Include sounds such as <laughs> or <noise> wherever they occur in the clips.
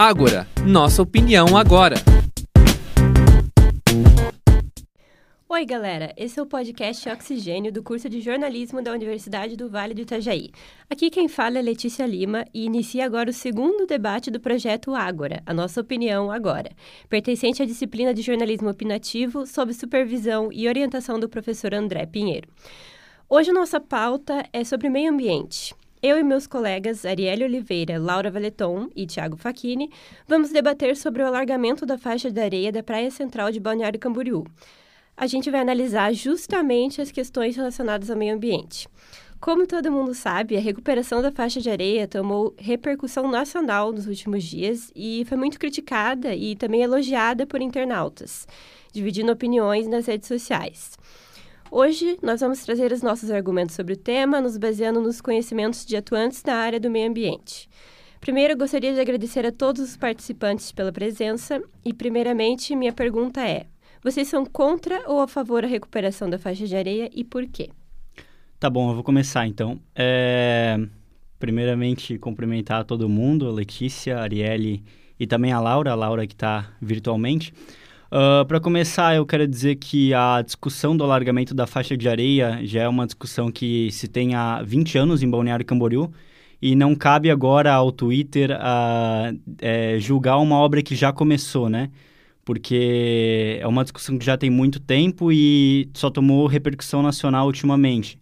Ágora, nossa opinião agora. Oi, galera! Esse é o podcast Oxigênio do curso de jornalismo da Universidade do Vale do Itajaí. Aqui quem fala é Letícia Lima e inicia agora o segundo debate do projeto Ágora, a nossa opinião agora, pertencente à disciplina de jornalismo opinativo sob supervisão e orientação do professor André Pinheiro. Hoje a nossa pauta é sobre meio ambiente. Eu e meus colegas Arielle Oliveira, Laura Valeton e Tiago Facchini vamos debater sobre o alargamento da faixa de areia da Praia Central de Balneário Camboriú. A gente vai analisar justamente as questões relacionadas ao meio ambiente. Como todo mundo sabe, a recuperação da faixa de areia tomou repercussão nacional nos últimos dias e foi muito criticada e também elogiada por internautas, dividindo opiniões nas redes sociais. Hoje, nós vamos trazer os nossos argumentos sobre o tema, nos baseando nos conhecimentos de atuantes na área do meio ambiente. Primeiro, gostaria de agradecer a todos os participantes pela presença e, primeiramente, minha pergunta é: vocês são contra ou a favor da recuperação da faixa de areia e por quê? Tá bom, eu vou começar então. É... Primeiramente, cumprimentar todo mundo, a Letícia, a Arielle e também a Laura, a Laura que está virtualmente. Uh, ah, Para começar, eu quero dizer que a discussão do alargamento da faixa de areia já é uma discussão que se tem há 20 anos em Balneário Camboriú e não cabe agora ao Twitter uh, é, julgar uma obra que já começou, né? Porque é uma discussão que já tem muito tempo e só tomou repercussão nacional ultimamente.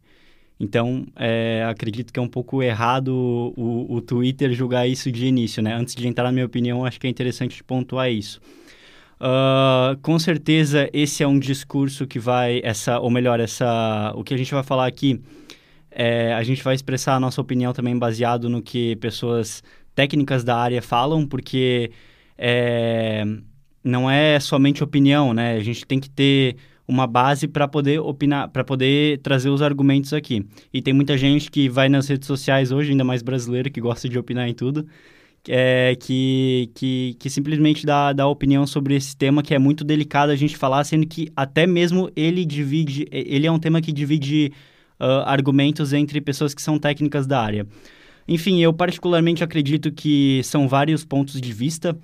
Então, é, acredito que é um pouco errado o, o Twitter julgar isso de início, né? Antes de entrar na minha opinião, acho que é interessante pontuar isso. Uh, com certeza esse é um discurso que vai essa ou melhor essa o que a gente vai falar aqui é, a gente vai expressar a nossa opinião também baseado no que pessoas técnicas da área falam porque é, não é somente opinião né? A gente tem que ter uma base para poder opinar para poder trazer os argumentos aqui. E tem muita gente que vai nas redes sociais hoje ainda mais brasileiro que gosta de opinar em tudo é, que, que, que simplesmente dá, dá opinião sobre esse tema que é muito delicado a gente falar, sendo que até mesmo ele divide, ele é um tema que divide uh, argumentos entre pessoas que são técnicas da área. Enfim, eu particularmente acredito que são vários pontos de vista.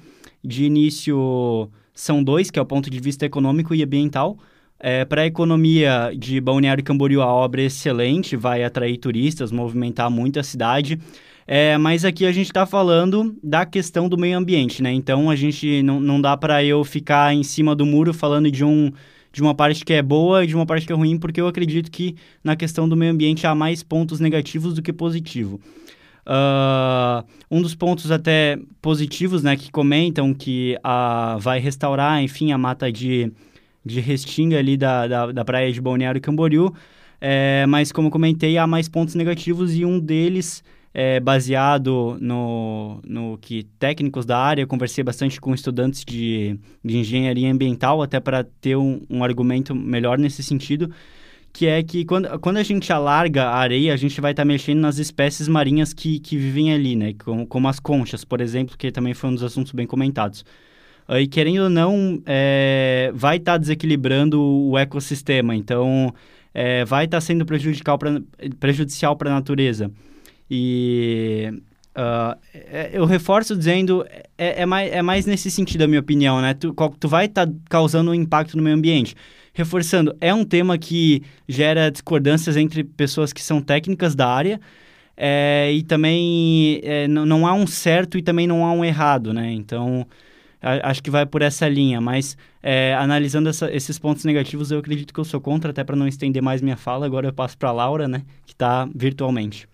De início, são dois, que é o ponto de vista econômico e ambiental. É, Para a economia de Balneário Camboriú, a obra é excelente, vai atrair turistas, movimentar muito a cidade. É, mas aqui a gente está falando da questão do meio ambiente, né? Então a gente não, não dá para eu ficar em cima do muro falando de um de uma parte que é boa e de uma parte que é ruim, porque eu acredito que na questão do meio ambiente há mais pontos negativos do que positivo. Uh, um dos pontos até positivos, né, que comentam que uh, vai restaurar, enfim, a mata de, de restinga ali da, da, da praia de Balneário Camboriú, é, mas como comentei, há mais pontos negativos e um deles é, baseado no, no que técnicos da área, conversei bastante com estudantes de, de engenharia ambiental, até para ter um, um argumento melhor nesse sentido, que é que quando, quando a gente alarga a areia, a gente vai estar tá mexendo nas espécies marinhas que, que vivem ali, né? Como, como as conchas, por exemplo, que também foi um dos assuntos bem comentados. E querendo ou não, é, vai estar tá desequilibrando o ecossistema, então é, vai estar tá sendo prejudicial para a natureza. E uh, eu reforço dizendo, é, é, mais, é mais nesse sentido, a minha opinião, né? Tu, tu vai estar tá causando um impacto no meio ambiente. Reforçando, é um tema que gera discordâncias entre pessoas que são técnicas da área, é, e também é, não, não há um certo e também não há um errado, né? Então, a, acho que vai por essa linha, mas é, analisando essa, esses pontos negativos, eu acredito que eu sou contra, até para não estender mais minha fala, agora eu passo para a Laura, né, que está virtualmente.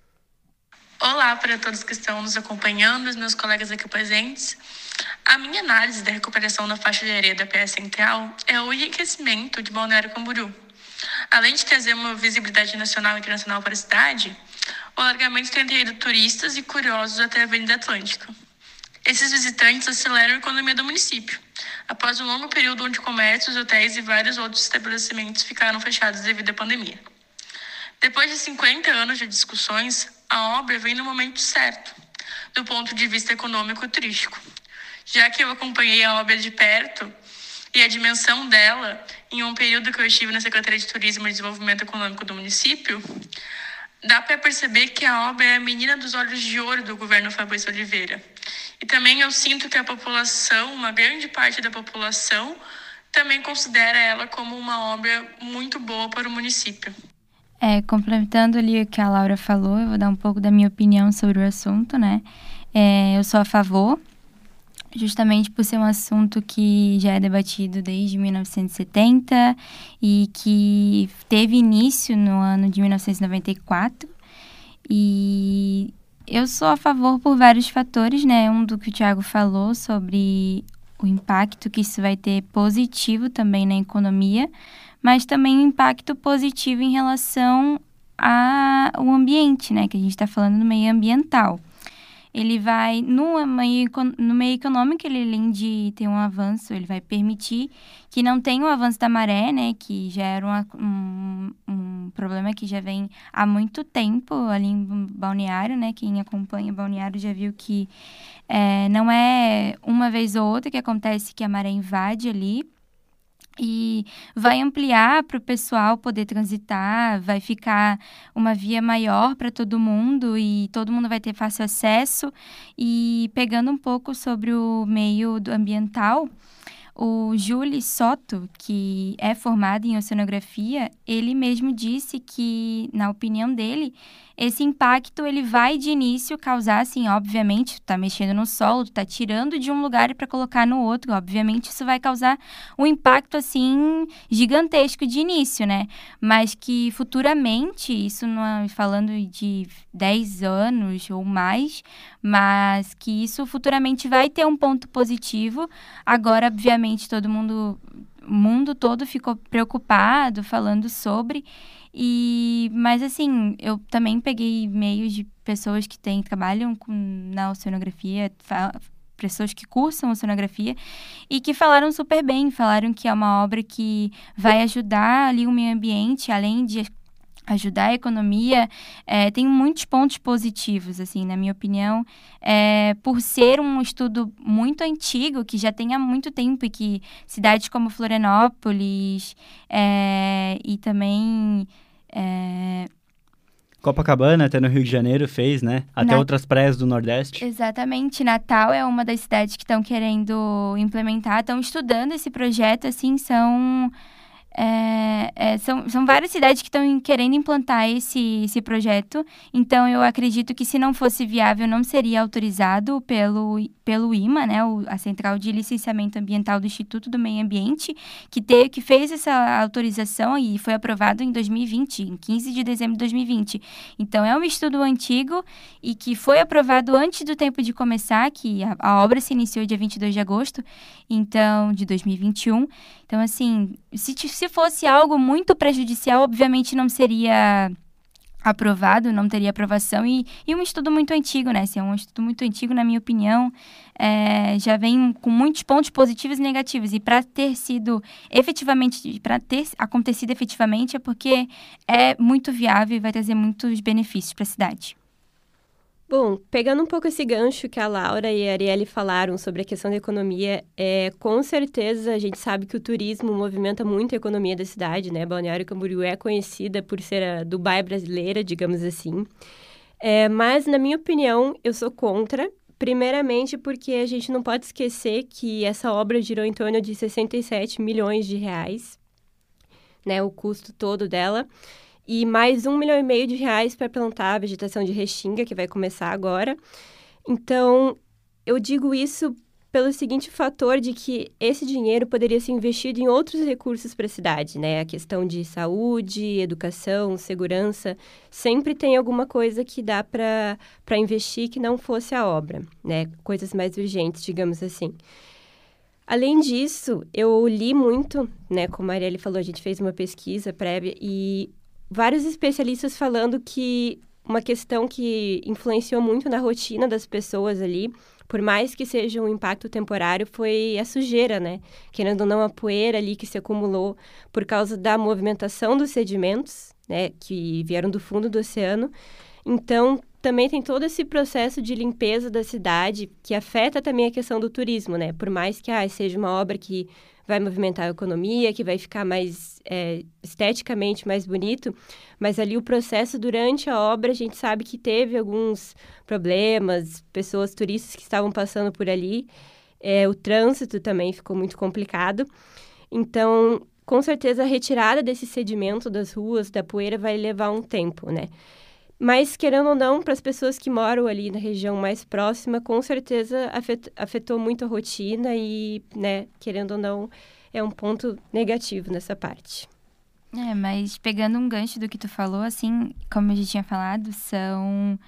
Olá para todos que estão nos acompanhando, os meus colegas aqui presentes. A minha análise da recuperação da faixa de areia da PS Central é o enriquecimento de Balneário Camboriú. Além de trazer uma visibilidade nacional e internacional para a cidade, o alargamento tem atraído turistas e curiosos até a Avenida Atlântica. Esses visitantes aceleram a economia do município, após um longo período onde comércios, hotéis e vários outros estabelecimentos ficaram fechados devido à pandemia. Depois de 50 anos de discussões, a obra vem no momento certo, do ponto de vista econômico turístico. Já que eu acompanhei a obra de perto e a dimensão dela em um período que eu estive na Secretaria de Turismo e Desenvolvimento Econômico do município, dá para perceber que a obra é a menina dos olhos de ouro do governo Fabrício Oliveira E também eu sinto que a população, uma grande parte da população, também considera ela como uma obra muito boa para o município. É, complementando ali o que a Laura falou, eu vou dar um pouco da minha opinião sobre o assunto, né? É, eu sou a favor, justamente por ser um assunto que já é debatido desde 1970 e que teve início no ano de 1994. E eu sou a favor por vários fatores, né? Um do que o Tiago falou sobre o impacto que isso vai ter positivo também na economia, mas também um impacto positivo em relação ao ambiente, né? Que a gente está falando do meio ambiental ele vai, no meio, no meio econômico, ele, além de ter um avanço, ele vai permitir que não tenha o avanço da maré, né, que já era uma, um, um problema que já vem há muito tempo ali em Balneário, né, quem acompanha Balneário já viu que é, não é uma vez ou outra que acontece que a maré invade ali, e vai ampliar para o pessoal poder transitar, vai ficar uma via maior para todo mundo e todo mundo vai ter fácil acesso. E pegando um pouco sobre o meio ambiental, o Julie Soto, que é formado em oceanografia, ele mesmo disse que, na opinião dele, esse impacto ele vai de início causar, assim, obviamente, tá mexendo no solo, tá tirando de um lugar para colocar no outro, obviamente isso vai causar um impacto, assim, gigantesco de início, né? Mas que futuramente, isso não é falando de 10 anos ou mais, mas que isso futuramente vai ter um ponto positivo. Agora, obviamente, todo mundo, o mundo todo ficou preocupado falando sobre. E, mas assim, eu também peguei e-mails de pessoas que têm, trabalham com, na oceanografia, pessoas que cursam oceanografia e que falaram super bem, falaram que é uma obra que vai ajudar ali o meio ambiente, além de ajudar a economia, é, tem muitos pontos positivos, assim, na minha opinião, é, por ser um estudo muito antigo, que já tem há muito tempo e que cidades como Florianópolis é, e também. Copacabana, até no Rio de Janeiro, fez, né? Até Na... outras praias do Nordeste. Exatamente. Natal é uma das cidades que estão querendo implementar, estão estudando esse projeto, assim, são é, é, são, são várias cidades que estão querendo implantar esse, esse projeto, então eu acredito que se não fosse viável, não seria autorizado pelo, pelo IMA, né, o, a Central de Licenciamento Ambiental do Instituto do Meio Ambiente, que, te, que fez essa autorização e foi aprovado em 2020, em 15 de dezembro de 2020. Então é um estudo antigo e que foi aprovado antes do tempo de começar, que a, a obra se iniciou dia 22 de agosto, então, de 2021. Então, assim, se, se fosse algo muito prejudicial, obviamente não seria aprovado, não teria aprovação e, e um estudo muito antigo, né? Se é um estudo muito antigo, na minha opinião, é, já vem com muitos pontos positivos e negativos. E para ter sido efetivamente, para ter acontecido efetivamente, é porque é muito viável e vai trazer muitos benefícios para a cidade. Bom, pegando um pouco esse gancho que a Laura e a Arielle falaram sobre a questão da economia, é, com certeza a gente sabe que o turismo movimenta muito a economia da cidade, né? Balneário Camboriú é conhecida por ser a Dubai brasileira, digamos assim. É, mas, na minha opinião, eu sou contra, primeiramente porque a gente não pode esquecer que essa obra girou em torno de 67 milhões de reais, né? O custo todo dela e mais um milhão e meio de reais para plantar a vegetação de restinga, que vai começar agora. Então, eu digo isso pelo seguinte fator de que esse dinheiro poderia ser investido em outros recursos para a cidade, né? A questão de saúde, educação, segurança, sempre tem alguma coisa que dá para investir que não fosse a obra, né? Coisas mais urgentes, digamos assim. Além disso, eu li muito, né? Como a Arielle falou, a gente fez uma pesquisa prévia e vários especialistas falando que uma questão que influenciou muito na rotina das pessoas ali, por mais que seja um impacto temporário, foi a sujeira, né? Querendo ou não, a poeira ali que se acumulou por causa da movimentação dos sedimentos, né? Que vieram do fundo do oceano. Então, também tem todo esse processo de limpeza da cidade que afeta também a questão do turismo, né? Por mais que ah, seja uma obra que vai movimentar a economia, que vai ficar mais é, esteticamente mais bonito, mas ali o processo durante a obra a gente sabe que teve alguns problemas, pessoas turistas que estavam passando por ali, é, o trânsito também ficou muito complicado. Então, com certeza a retirada desse sedimento das ruas, da poeira, vai levar um tempo, né? Mas, querendo ou não, para as pessoas que moram ali na região mais próxima, com certeza afetou muito a rotina e, né, querendo ou não, é um ponto negativo nessa parte. É, mas pegando um gancho do que tu falou, assim, como a gente tinha falado, são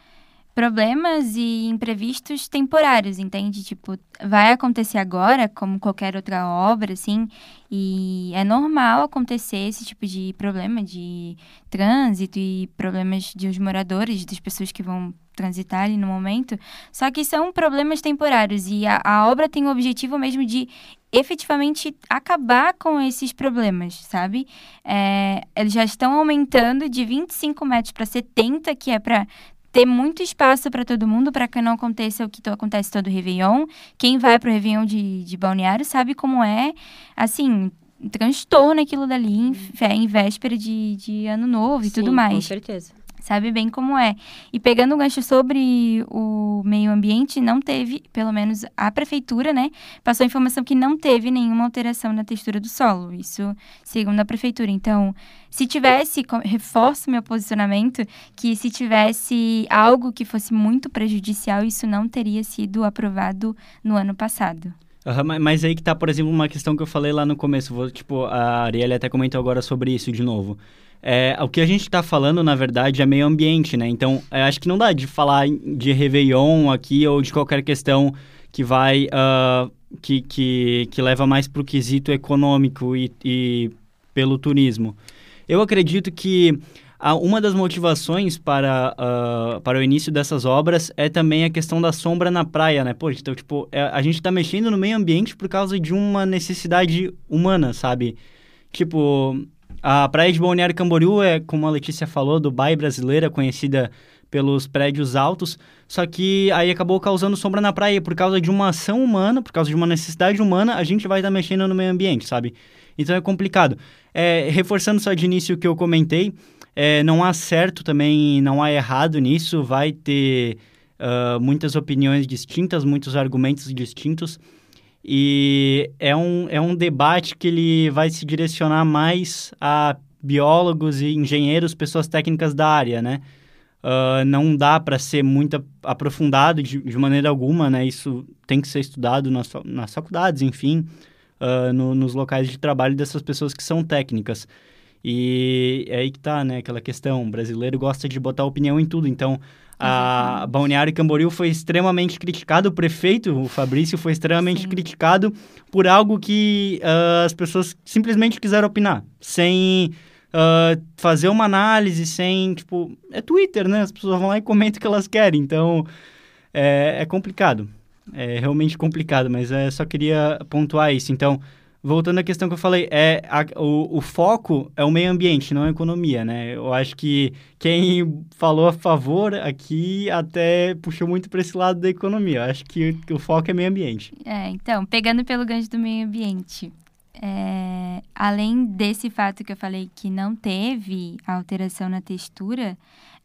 problemas e imprevistos temporários, entende? Tipo, vai acontecer agora, como qualquer outra obra, assim, e é normal acontecer esse tipo de problema de trânsito e problemas de os moradores, das pessoas que vão transitar ali no momento, só que são problemas temporários e a, a obra tem o objetivo mesmo de efetivamente acabar com esses problemas, sabe? É, eles já estão aumentando de 25 metros para 70, que é para ter muito espaço para todo mundo, para que não aconteça o que acontece todo o Réveillon. Quem vai para o Réveillon de, de Balneário sabe como é, assim, transtorno aquilo dali em, em véspera de, de Ano Novo e Sim, tudo mais. Com certeza sabe bem como é. E pegando um gancho sobre o meio ambiente, não teve, pelo menos a prefeitura, né, passou a informação que não teve nenhuma alteração na textura do solo. Isso segundo a prefeitura. Então, se tivesse, reforço meu posicionamento, que se tivesse algo que fosse muito prejudicial, isso não teria sido aprovado no ano passado. Uhum, mas aí que tá, por exemplo, uma questão que eu falei lá no começo. Vou, tipo, a Arielle até comentou agora sobre isso de novo. É, o que a gente está falando, na verdade, é meio ambiente, né? Então, é, acho que não dá de falar de Réveillon aqui ou de qualquer questão que vai... Uh, que, que, que leva mais para o quesito econômico e, e pelo turismo. Eu acredito que uma das motivações para, uh, para o início dessas obras é também a questão da sombra na praia, né? Poxa, então, tipo, é, a gente está mexendo no meio ambiente por causa de uma necessidade humana, sabe? Tipo, a praia de Balneário Camboriú é, como a Letícia falou, Dubai brasileira, conhecida pelos prédios altos, só que aí acabou causando sombra na praia por causa de uma ação humana, por causa de uma necessidade humana, a gente vai estar mexendo no meio ambiente, sabe? Então é complicado. É, reforçando só de início o que eu comentei, é, não há certo também, não há errado nisso, vai ter uh, muitas opiniões distintas, muitos argumentos distintos. E é um, é um debate que ele vai se direcionar mais a biólogos e engenheiros, pessoas técnicas da área, né? Uh, não dá para ser muito aprofundado de, de, maneira alguma, né? Isso tem que ser estudado nas, nas faculdades, enfim, uh, no, nos locais de trabalho dessas pessoas que são técnicas. E é aí que tá, né? Aquela questão, o brasileiro gosta de botar opinião em tudo, então a Balneário Camboriú foi extremamente criticado, o prefeito, o Fabrício, foi extremamente Sim. criticado por algo que uh, as pessoas simplesmente quiseram opinar, sem uh, fazer uma análise, sem, tipo, é Twitter, né? As pessoas vão lá e comentam o que elas querem, então é, é complicado, é realmente complicado, mas eu só queria pontuar isso, então voltando à questão que eu falei, é a, o, o, foco é o meio ambiente, não a economia, né? Eu acho que quem falou a favor aqui até puxou muito para esse lado da economia. Eu acho que, que, o foco é meio ambiente. É, então, pegando pelo gancho do meio ambiente, é, além desse fato que eu falei que não teve alteração na textura,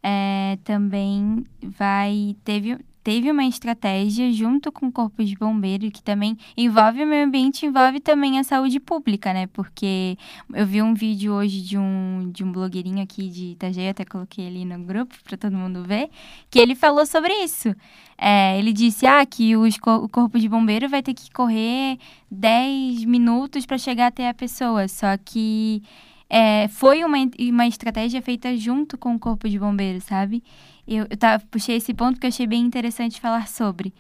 é, também vai teve teve uma estratégia junto com o Corpo de Bombeiro que também envolve o meio ambiente, envolve também a saúde pública, né? Porque eu vi um vídeo hoje de um, de um blogueirinho aqui de Itajaí, até coloquei ali no grupo para todo mundo ver, que ele falou sobre isso. É, ele disse ah, que os, o Corpo de Bombeiro vai ter que correr 10 minutos para chegar até a pessoa, só que é, foi uma, uma estratégia feita junto com o Corpo de Bombeiro, sabe? Eu, eu tá, puxei esse ponto porque eu achei bem interessante falar sobre.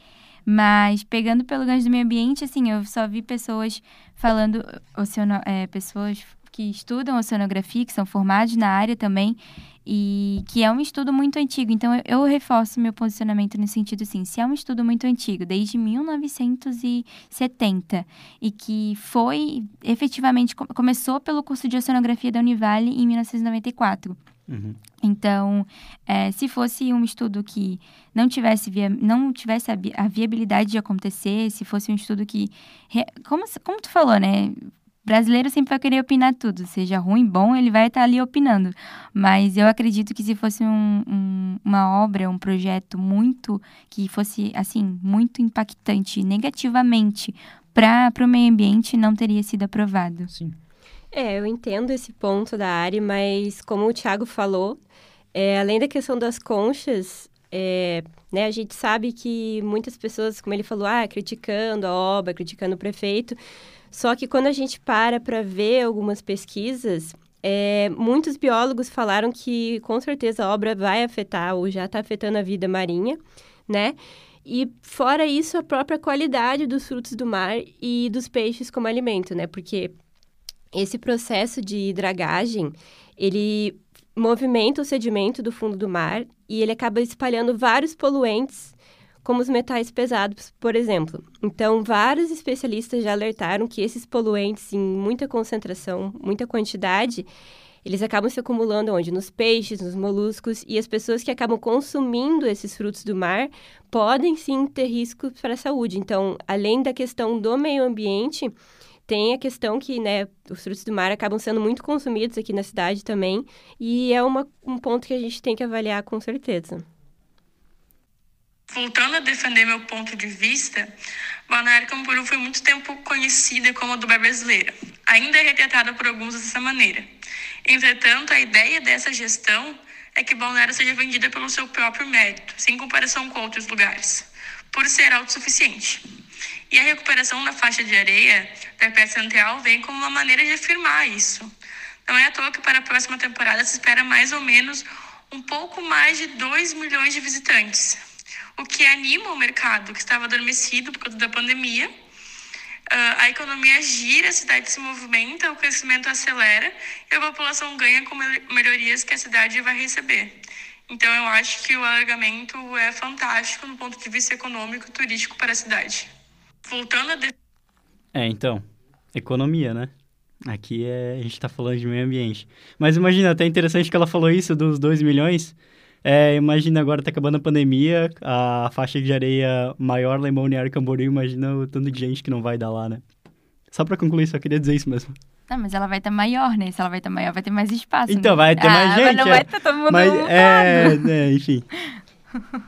Mas pegando pelo gancho do meio ambiente, assim, eu só vi pessoas falando, oceano, é, pessoas que estudam oceanografia, que são formados na área também, e que é um estudo muito antigo. Então, eu, eu, reforço meu posicionamento no sentido assim, se é um estudo muito antigo, desde 1970, e que foi efetivamente, começou pelo curso de oceanografia da Univale em 1994. Uhum. Então, é, se fosse um estudo que não tivesse, via, não tivesse a, a, viabilidade de acontecer, se fosse um estudo que. Como, como tu falou, né? Brasileiro sempre vai querer opinar tudo, seja ruim, bom, ele vai estar ali opinando. Mas eu acredito que se fosse um, um, uma obra, um projeto muito que fosse assim muito impactante negativamente para o meio ambiente, não teria sido aprovado. Sim. É, eu entendo esse ponto da área, mas como o Thiago falou, é, além da questão das conchas, é, né, a gente sabe que muitas pessoas, como ele falou, ah, criticando a obra, criticando o prefeito, só que quando a gente para para ver algumas pesquisas, é, muitos biólogos falaram que com certeza a obra vai afetar ou já está afetando a vida marinha, né? E fora isso, a própria qualidade dos frutos do mar e dos peixes como alimento, né? Porque esse processo de dragagem, ele movimenta o sedimento do fundo do mar e ele acaba espalhando vários poluentes, como os metais pesados, por exemplo. Então, vários especialistas já alertaram que esses poluentes em muita concentração, muita quantidade, eles acabam se acumulando onde? Nos peixes, nos moluscos, e as pessoas que acabam consumindo esses frutos do mar podem sim ter riscos para a saúde. Então, além da questão do meio ambiente, tem a questão que, né, os frutos do mar acabam sendo muito consumidos aqui na cidade também, e é uma, um ponto que a gente tem que avaliar com certeza. Voltando a defender meu ponto de vista, Balneário Camboriú foi muito tempo conhecida como a Dubai brasileira. Ainda é retratada por alguns dessa maneira. Entretanto, a ideia dessa gestão é que Balneário seja vendida pelo seu próprio mérito, sem comparação com outros lugares, por ser autossuficiente. E a recuperação da faixa de areia da peça central vem como uma maneira de afirmar isso. Não é à toa que para a próxima temporada se espera mais ou menos um pouco mais de 2 milhões de visitantes, o que anima o mercado que estava adormecido por conta da pandemia. Uh, a economia gira, a cidade se movimenta, o crescimento acelera e a população ganha com melhorias que a cidade vai receber. Então, eu acho que o alargamento é fantástico no ponto de vista econômico e turístico para a cidade voltando a. É, então, economia, né? Aqui é, a gente está falando de meio ambiente. Mas imagina, até interessante que ela falou isso dos 2 milhões. É, imagina agora tá acabando a pandemia, a faixa de areia maior lá em Balneário Camboriú, imagina o tanto de gente que não vai dar lá, né? Só para concluir, só queria dizer isso mesmo. Não, mas ela vai estar tá maior, né? Se ela vai estar tá maior, vai ter mais espaço. Então, né? vai ter mais ah, gente. Mas não é. vai estar tá todo mundo mas, é, é, enfim. <laughs>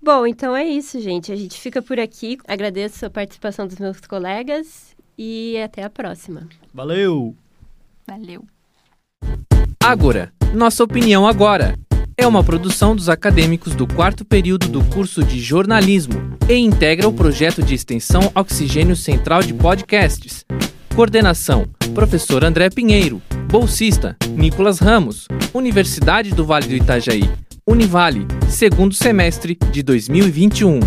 Bom, então é isso, gente. A gente fica por aqui. Agradeço a participação dos meus colegas e até a próxima. Valeu! Valeu. Ágora, nossa opinião agora. É uma produção dos acadêmicos do quarto período do curso de jornalismo e integra o projeto de extensão Oxigênio Central de Podcasts. Coordenação: Professor André Pinheiro. Bolsista: Nicolas Ramos. Universidade do Vale do Itajaí. Univale, segundo semestre de 2021.